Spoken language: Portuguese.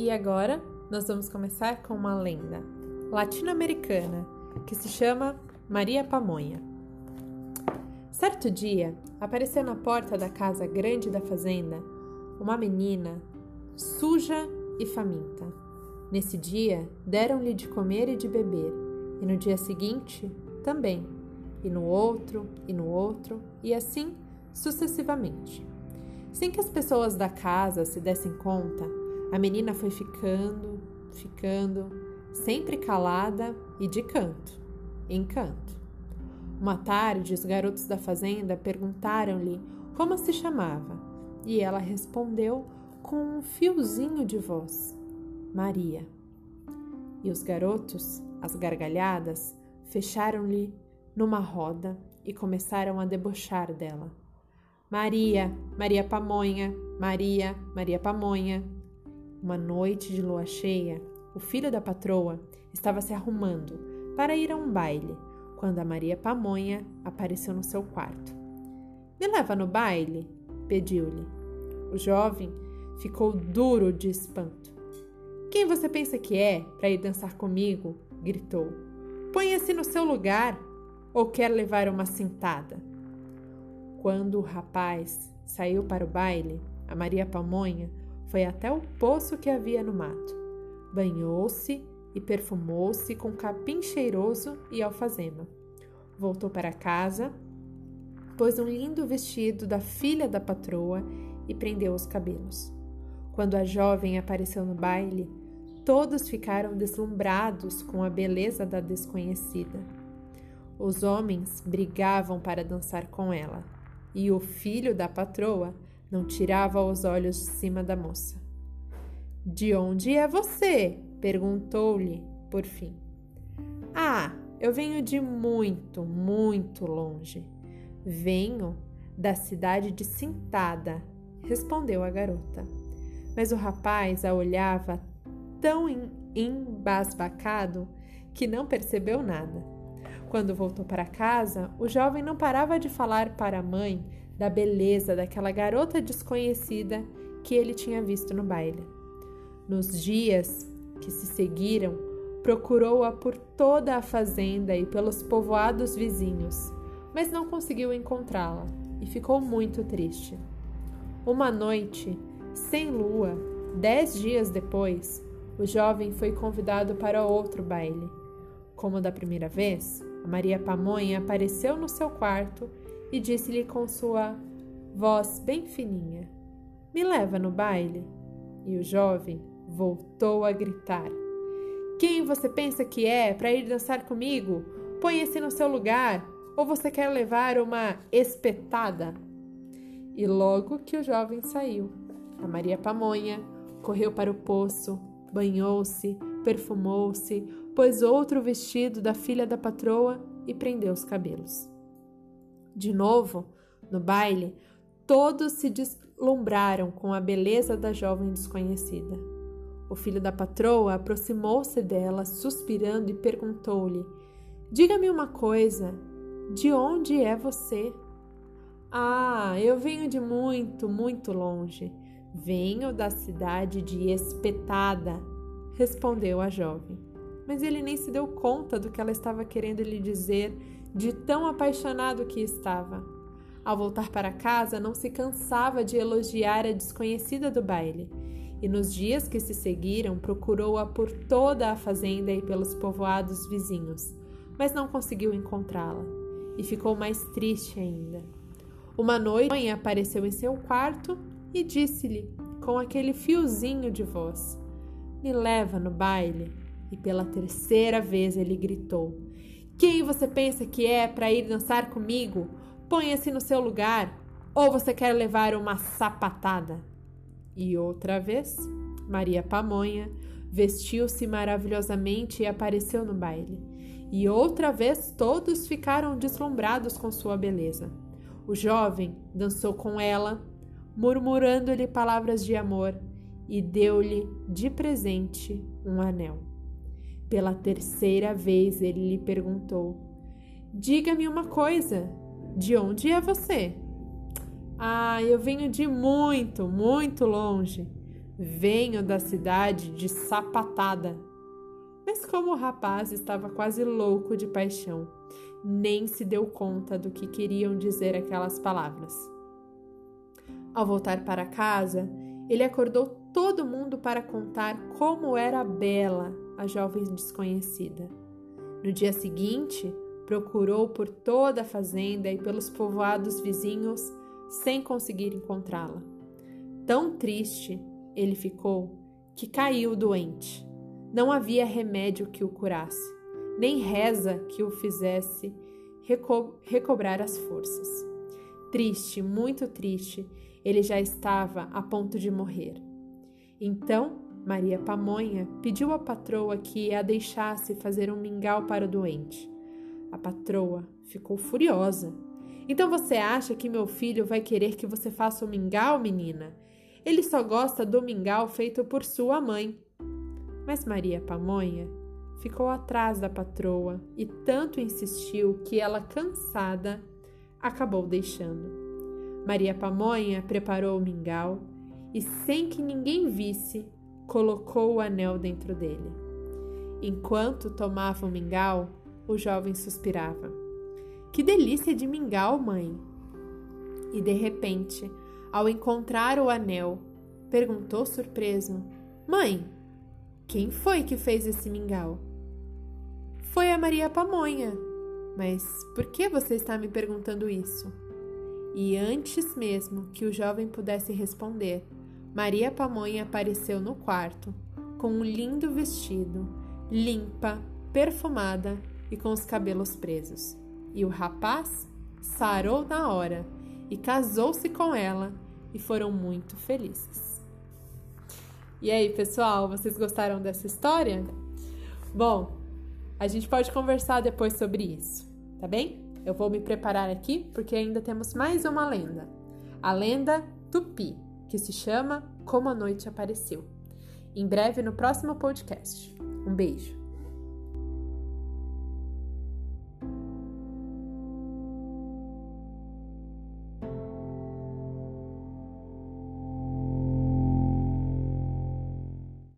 E agora nós vamos começar com uma lenda latino-americana que se chama Maria Pamonha. Certo dia, apareceu na porta da casa grande da fazenda uma menina suja e faminta. Nesse dia, deram-lhe de comer e de beber, e no dia seguinte também, e no outro, e no outro, e assim sucessivamente. Sem que as pessoas da casa se dessem conta, a menina foi ficando, ficando, sempre calada e de canto, em canto. Uma tarde, os garotos da fazenda perguntaram-lhe como se chamava, e ela respondeu com um fiozinho de voz: Maria. E os garotos, as gargalhadas, fecharam-lhe numa roda e começaram a debochar dela. Maria, Maria Pamonha, Maria, Maria Pamonha. Uma noite de lua cheia, o filho da patroa estava se arrumando para ir a um baile, quando a Maria Pamonha apareceu no seu quarto. Me leva no baile? pediu-lhe. O jovem ficou duro de espanto. Quem você pensa que é para ir dançar comigo? gritou. Ponha-se no seu lugar ou quer levar uma cintada? Quando o rapaz saiu para o baile, a Maria Pamonha foi até o poço que havia no mato. Banhou-se e perfumou-se com capim cheiroso e alfazema. Voltou para casa, pôs um lindo vestido da filha da patroa e prendeu os cabelos. Quando a jovem apareceu no baile, todos ficaram deslumbrados com a beleza da desconhecida. Os homens brigavam para dançar com ela, e o filho da patroa não tirava os olhos de cima da moça. De onde é você? perguntou-lhe, por fim. Ah, eu venho de muito, muito longe. Venho da cidade de Cintada, respondeu a garota. Mas o rapaz a olhava tão embasbacado que não percebeu nada. Quando voltou para casa, o jovem não parava de falar para a mãe da beleza daquela garota desconhecida que ele tinha visto no baile. Nos dias que se seguiram, procurou-a por toda a fazenda e pelos povoados vizinhos, mas não conseguiu encontrá-la e ficou muito triste. Uma noite, sem lua, dez dias depois, o jovem foi convidado para outro baile. Como da primeira vez, Maria Pamonha apareceu no seu quarto e disse-lhe com sua voz bem fininha: Me leva no baile? E o jovem voltou a gritar: Quem você pensa que é para ir dançar comigo? Ponha-se no seu lugar, ou você quer levar uma espetada? E logo que o jovem saiu, a Maria Pamonha correu para o poço, banhou-se, perfumou-se, pôs outro vestido da filha da patroa e prendeu os cabelos. De novo, no baile, todos se deslumbraram com a beleza da jovem desconhecida. O filho da patroa aproximou-se dela, suspirando, e perguntou-lhe: Diga-me uma coisa, de onde é você? Ah, eu venho de muito, muito longe. Venho da cidade de Espetada, respondeu a jovem. Mas ele nem se deu conta do que ela estava querendo lhe dizer de tão apaixonado que estava. Ao voltar para casa, não se cansava de elogiar a desconhecida do baile, e nos dias que se seguiram procurou-a por toda a fazenda e pelos povoados vizinhos, mas não conseguiu encontrá-la, e ficou mais triste ainda. Uma noite, apareceu em seu quarto e disse-lhe, com aquele fiozinho de voz: Me leva no baile. E pela terceira vez ele gritou: quem você pensa que é para ir dançar comigo? Ponha-se no seu lugar, ou você quer levar uma sapatada? E outra vez, Maria Pamonha vestiu-se maravilhosamente e apareceu no baile. E outra vez todos ficaram deslumbrados com sua beleza. O jovem dançou com ela, murmurando-lhe palavras de amor, e deu-lhe de presente um anel. Pela terceira vez ele lhe perguntou: Diga-me uma coisa, de onde é você? Ah, eu venho de muito, muito longe. Venho da cidade de Sapatada. Mas como o rapaz estava quase louco de paixão, nem se deu conta do que queriam dizer aquelas palavras. Ao voltar para casa, ele acordou todo mundo para contar como era bela a jovem desconhecida. No dia seguinte, procurou por toda a fazenda e pelos povoados vizinhos sem conseguir encontrá-la. Tão triste ele ficou que caiu doente. Não havia remédio que o curasse, nem reza que o fizesse reco recobrar as forças. Triste, muito triste, ele já estava a ponto de morrer. Então, Maria Pamonha pediu à patroa que a deixasse fazer um mingau para o doente. A patroa ficou furiosa. Então você acha que meu filho vai querer que você faça um mingau, menina? Ele só gosta do mingau feito por sua mãe. Mas Maria Pamonha ficou atrás da patroa e tanto insistiu que ela, cansada, acabou deixando. Maria Pamonha preparou o mingau e, sem que ninguém visse, colocou o anel dentro dele. Enquanto tomava o mingau, o jovem suspirava. Que delícia de mingau, mãe! E de repente, ao encontrar o anel, perguntou surpreso: Mãe, quem foi que fez esse mingau? Foi a Maria Pamonha. Mas por que você está me perguntando isso? E antes mesmo que o jovem pudesse responder, Maria Pamonha apareceu no quarto, com um lindo vestido, limpa, perfumada e com os cabelos presos. E o rapaz sarou na hora e casou-se com ela e foram muito felizes. E aí, pessoal, vocês gostaram dessa história? Bom, a gente pode conversar depois sobre isso, tá bem? Eu vou me preparar aqui porque ainda temos mais uma lenda. A lenda Tupi, que se chama Como a Noite Apareceu. Em breve no próximo podcast. Um beijo.